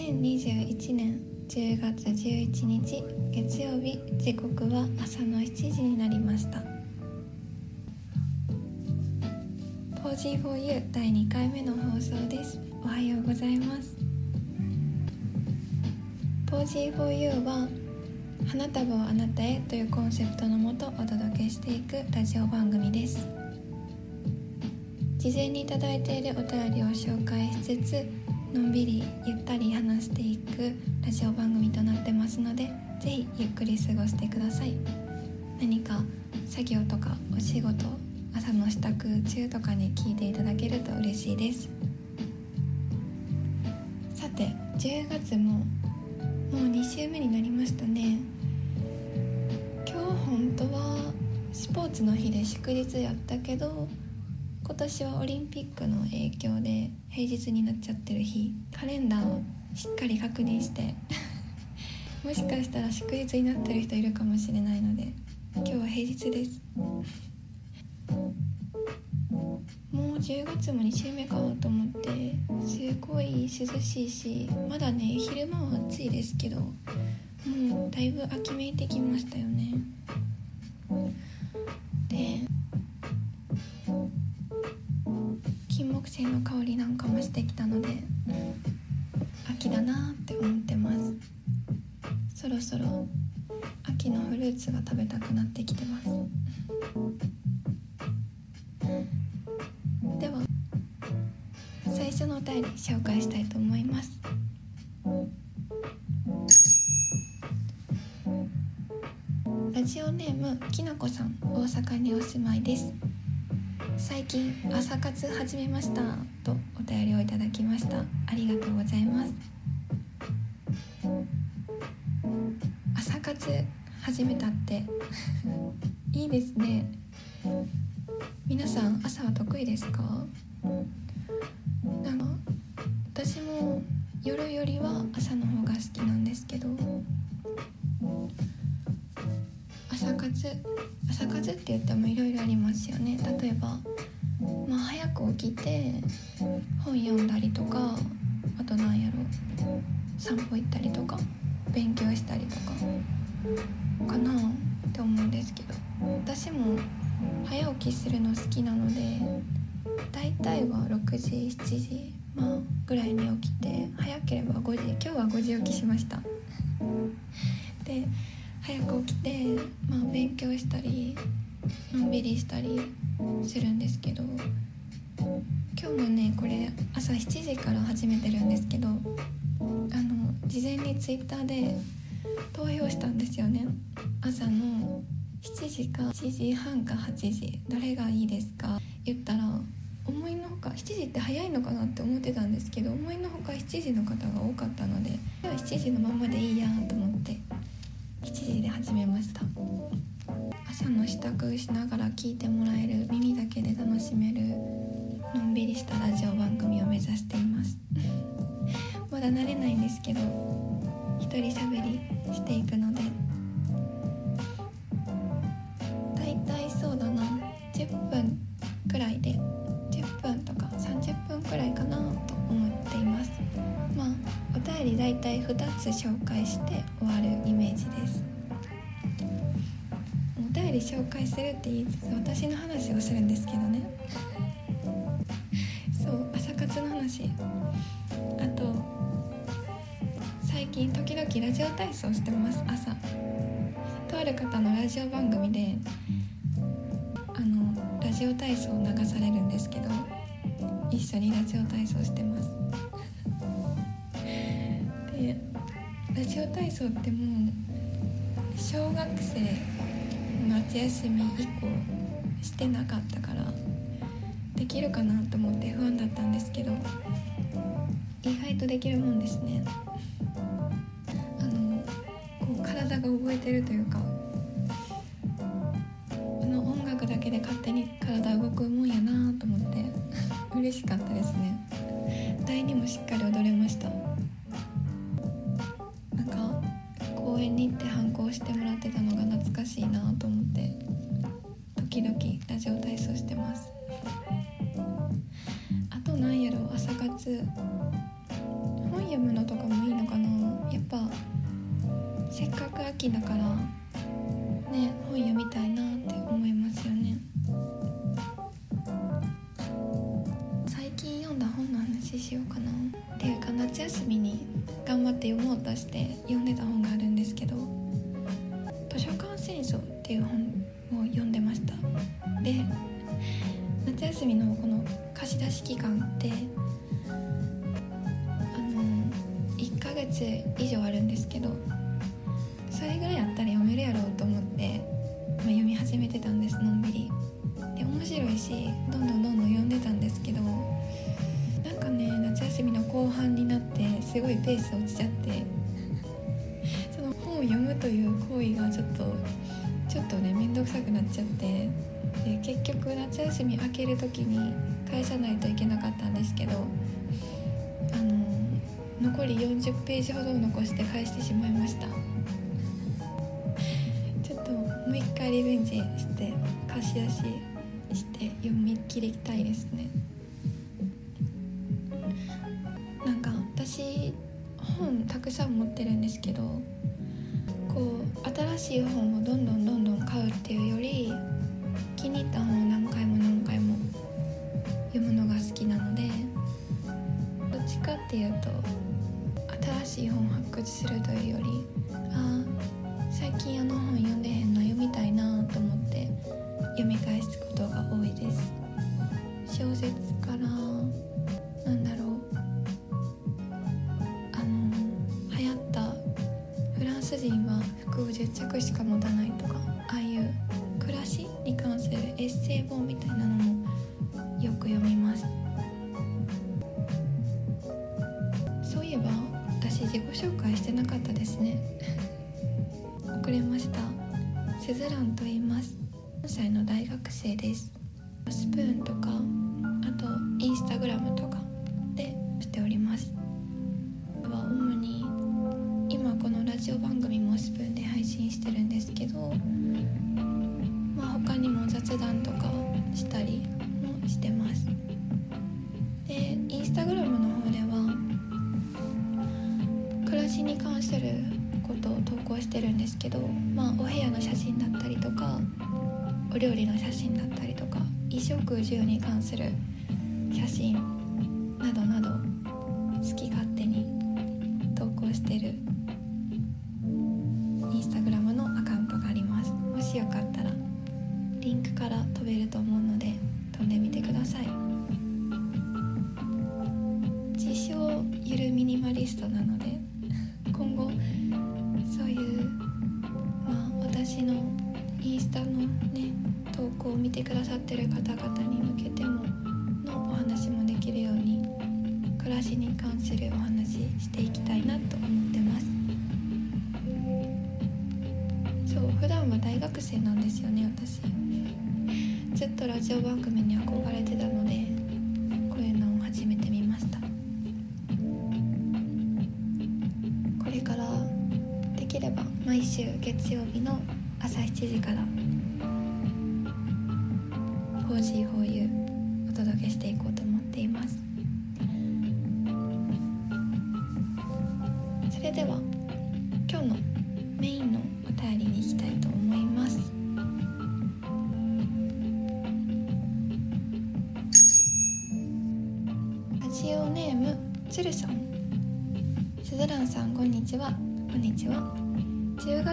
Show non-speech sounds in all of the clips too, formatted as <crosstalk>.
2021年10月11日月曜日時刻は朝の7時になりました「ポージー 4U」第2回目の放送です。おはようございます。ポージー 4U は花束をあなたへというコンセプトのもとお届けしていくラジオ番組です。事前に頂いているお便りを紹介しつつのんびりゆったり話していくラジオ番組となってますので是非ゆっくり過ごしてください。何か作業とかお仕事朝の支度中とかに聞いていただけると嬉しいです。さて10月ももう2週目になりましたね。今日本当はスポーツの日で祝日やったけど今年はオリンピックの影響で平日になっちゃってる日カレンダーをしっかり確認して <laughs> もしかしたら祝日になってる人いるかもしれないので今日は平日です。もう10月も2週目かと思ってすごい涼しいしまだね昼間は暑いですけどもうだいぶ秋めいてきましたよね。木犀の香りなんかもしてきたので秋だなって思ってます。そろそろ秋のフルーツが食べたくなってきてます。では最初のお便り紹介したいと思います。朝活始めたって。<laughs> いいですね。皆さん朝は得意ですか？なんか私も夜よりは朝の方が好きなんですけど。朝活朝活って言ってもいろいろありますよね。例えば、まあ、早く起きて本読んだりとかあとなんやろ散歩行ったりとか。勉強したりとかかなって思うんですけど私も早起きするの好きなので大体は6時7時、まあ、ぐらいに起きて早ければ5時今日は5時起きしました。で早く起きて、まあ、勉強したりのんびりしたりするんですけど今日もねこれ朝7時から始めてるんですけどあの事前に twitter で投票したんですよね。朝の7時か7時半か8時どれがいいですか？言ったら思いのほか7時って早いのかなって思ってたんですけど思いのほか7時の方が多かったので今日7時のままでいいやと思って7時で始めました。朝の支度しながら聞いてもらえる耳だけで楽しめるのんびりしたラジオ番組を目指しています。まだ慣れないんですけど一人喋りしていくので。だいたいそうだな。10分くらいで10分とか30分くらいかなと思っています。まあお便りだいたい2つ紹介して終わるイメージです。お便り紹介するって言いつつ私の話をするんですけどね。そう朝活の話。あと近時々ラジオ体操してます。朝。とある方のラジオ番組であのラジオ体操を流されるんですけど一緒にラジオ体操してます。<laughs> でラジオ体操ってもう小学生の夏休み以降してなかったからできるかなと思って不安だったんですけど意外とできるもんですね。が覚えてるというかあの音楽だけで勝手に体動くもんやなと思って嬉しかったですね。第2もしっかり踊れました。せっかく秋だからね本読みたいなって思いますよね。最近読んだ本の話しようかな。っていうか夏休みに頑張って読もうとして読んでた本があるんですけど「図書館戦争」っていう本しどんどんどんどん読んでたんですけどなんかね夏休みの後半になってすごいペース落ちちゃってその本を読むという行為がちょっとちょっとね面倒くさくなっちゃってで結局夏休み明ける時に返さないといけなかったんですけど残り40ページほど残して返してしまいました。ちょっともう一回リベンジして貸し出し切りたいですねなんか私本たくさん持ってるんですけどこう新しい本をどんどんどんどん買うっていうより気に入った本を何回も何回も読むのが好きなのでどっちかっていうと新しい本発掘するというよりあ最近あの本読んでへんの読みたいなと思って読み返すことが多いです小説からなんだろう。あの流行ったフランス人は服を10着しか持たないとかああいう暮らしに関するエッセイ本みたいなのもよく読みます。そういえば私自己紹介してなかったですね。<laughs> 遅れました。スズランと言います。4歳の大学生です。スプーンとかあとインスタグラムとかでしております。は主に今このラジオ番組もスプーンで配信してるんですけどまあ他にも雑談とかしたりもしてます。でインスタグラムの方では私に関することを投稿してるんですけど、まあ、お部屋の写真だったりとかお料理の写真だったりとか衣食住に関する写真などなど好き勝手に投稿してるインスタグラムのアカウントがあります。もしよかったらリンクから飛べると思うので飛んでみてください。自称ゆるミニマリストなので今後そういうまあ私のインスタのね投稿を見てくださってる方々に向けてもらしに関するお話していきたいなと思ってます。そう普段は大学生なんですよね私。ずっとラジオ番組に憧れてたのでこういうのを始めてみました。これからできれば毎週月曜日の朝7時から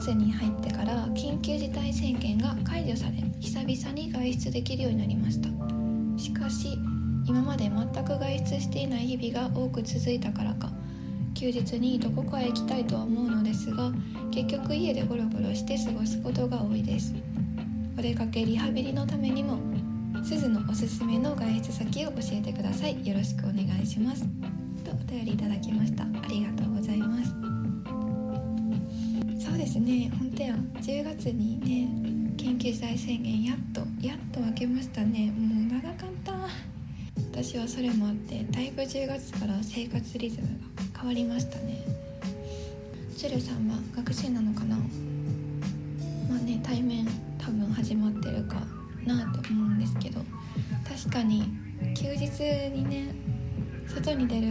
月に入ってから緊急事態宣言が解除され久々に外出できるようになりました。しかし今まで全く外出していない日々が多く続いたからか休日にどこかへ行きたいとは思うのですが結局家でゴロゴロして過ごすことが多いです。お出かけリハビリのためにもすずのおすすめの外出先を教えてください。よろしくお願いします。とお便りいただきました。ありがとう。ですね。本当や10月にね緊急事態宣言やっとやっと明けましたね。もう長かった。私はそれもあってだいぶ10月から生活リズムが変わりましたね。鶴さんは学生なのかな？まあね対面多分始まってるかなと思うんですけど確かに休日にね外に出る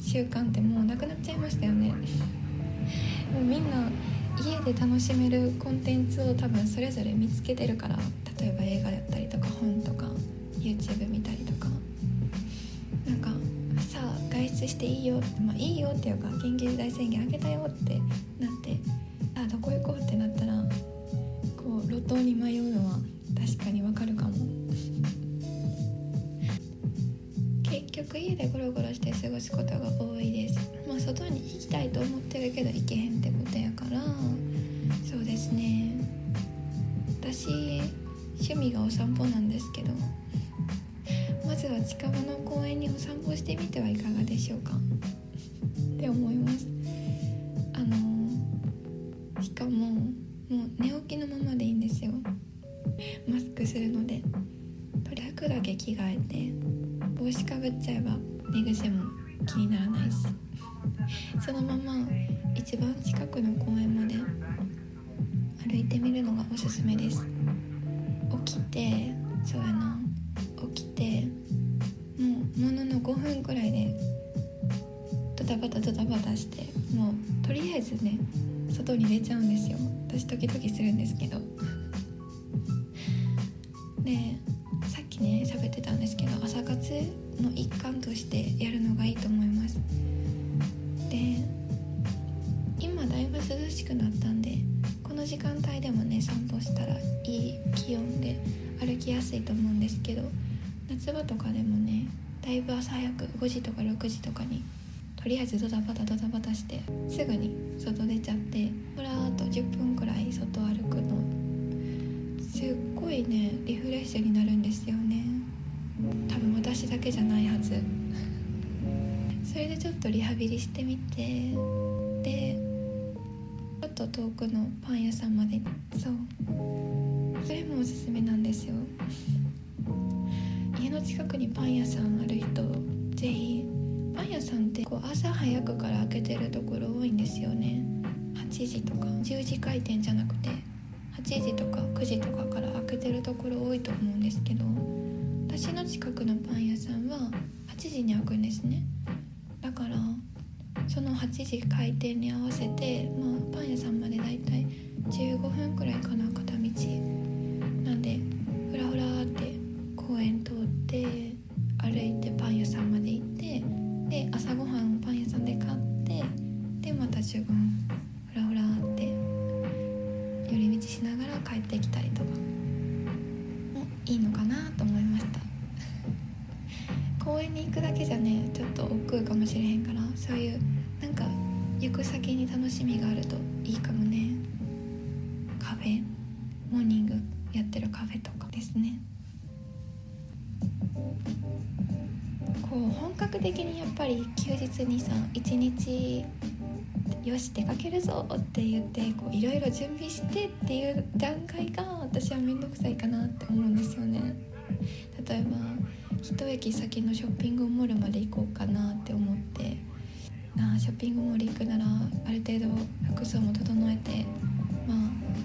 習慣ってもうなくなっちゃいましたよね。<laughs> もうみんな家で楽しめるコンテンツを多分それぞれ見つけてるから例えば映画やったりとか本とか YouTube 見たりとか。なんかさあ外出していいよってまあいいよっていうか緊急事態宣言あげたよってなってあどこ行こうってなったらこう路頭に迷うのは過ごすことが多いです。まあ外に行きたいと思ってるけど行けへんってことやから。そうですね。私趣味がお散歩なんですけど。まずは近場の公園にお散歩してみてはいかがでしょうか。って思います。歩いてみるのがおすすめです起きてそうやな起きてもうものの5分くらいでドタバタドタバタしてもうとりあえずね外に出ちゃうんですよ。私時々するんですけど。でさっきね喋ってたんですけど朝活の一環としてやるのがいいと思います。場とかでもねだいぶ朝早く5時とか6時とかにとりあえずドタバタドタバタしてすぐに外出ちゃってふらーっと10分くらい外歩くの。すっごいねリフレッシュになるんですよね。多分私だけじゃないはず。それでちょっとリハビリしてみて。でちょっと遠くのパン屋さんまでそう。それもおすすめなんですよ。の近くにパン屋さんある人ぜひパン屋さんってこう朝早くから開けてるところ多いんですよね。8時とか10時開店じゃなくて8時とか9時とかから開けてるところ多いと思うんですけど私の近くのパン屋さんは8時に開くんですね。だからその8時開店に合わせて、まあ、パン屋さんまでだいたい15分くらいかな片道。公園に行くだけじゃねちょっと億劫かもしれへんからそういうなんか行く先に楽しみがあるといいかもね。カフェモーニングやってるカフェとかですね。こう本格的にやっぱり休日にさ一日よし出かけるぞって言ってこういろいろ準備してっていう段階が私は面倒くさいかなって思うんですよね。例えば一駅先のショッピングモールまで行こうかなって思って。なあショッピングモール行くならある程度服装も整えてまあ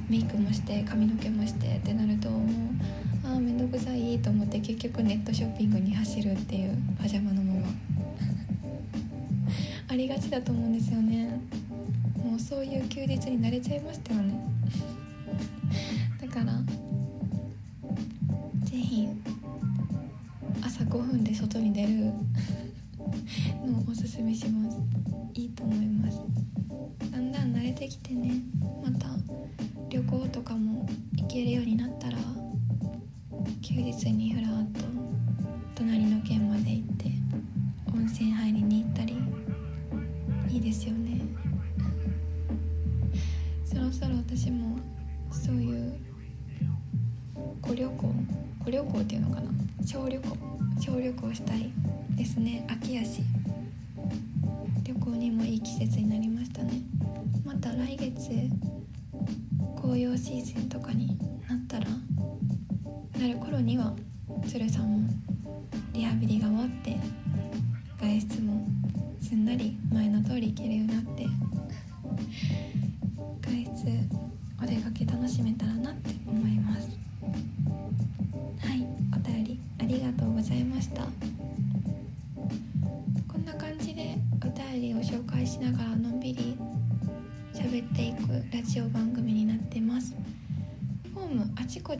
メイクもして髪の毛もしてってなるともうああ面倒くさいと思って結局ネットショッピングに走るっていうパジャマのまま。<laughs> ありがちだと思うんですよね。もうそういう休日に慣れちゃいましたよね。<laughs> だから分で外に出る。のをおすすめします。いいと思います。だんだん慣れてきてね。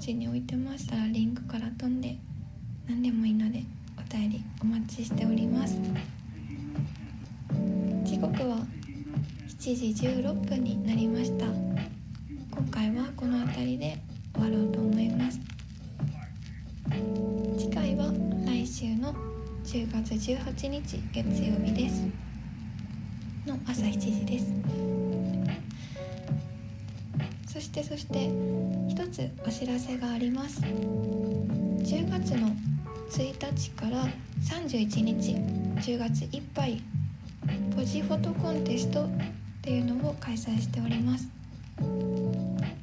ムあちこちに置いてました。らリンクから飛んで何でもいいのでお便りお待ちしております。時刻は7時16分になりました。今回はこの辺りで終わろうと思います。次回は来週の10月18日月曜日です。の朝7時です。そしてそしてつお知らせがあります。10月の1日から31日10月いっぱいポジフォトコンテストっていうのを開催しております。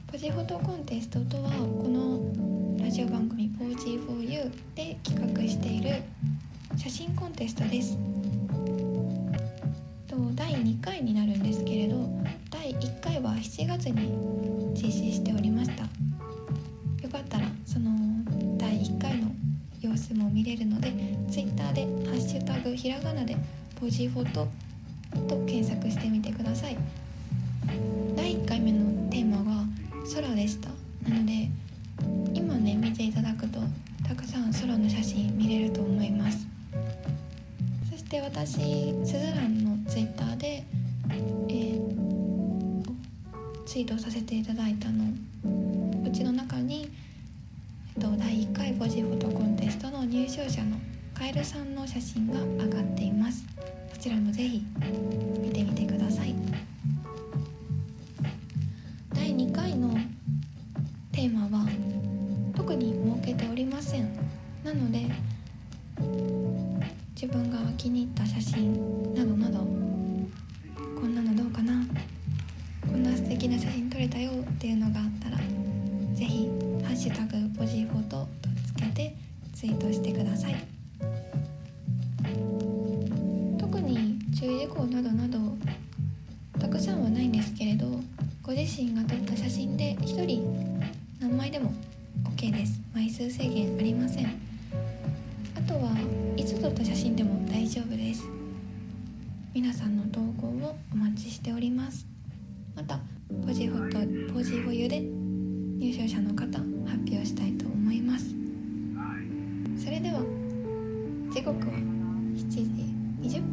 ポジフォトコンテストとはこのラジオ番組「ポージー 4U」で企画している写真コンテストです。第2回になるんですけれど第1回は7月に実施しておりました。様子も見れるので Twitter で「ハッシュタグひらがな」で「ポジフォト」と検索してみてください。第1回目のテーマが空でした。なので今ね見ていただくとたくさん空の写真見れると思います。そして私すずらんのツイッターで、えー、ツイートさせていただいたの。うちの中に、えっと、第1回ポジフォトコンテストの入賞者のカエルさんの写真が上がっています。こちらもぜひ見てみてください。第2回のテーマは特に設けておりません。なので自分が気に入った写真などなどこんなのどうかな？こんな素敵な写真撮れたよっていうのがあったら是非ハッシュタグツイートしてください。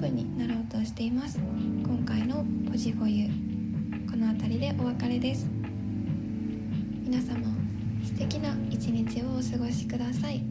20分になろうとしています。今回のポジフォユこの辺りでお別れです。皆様素敵な一日をお過ごしください。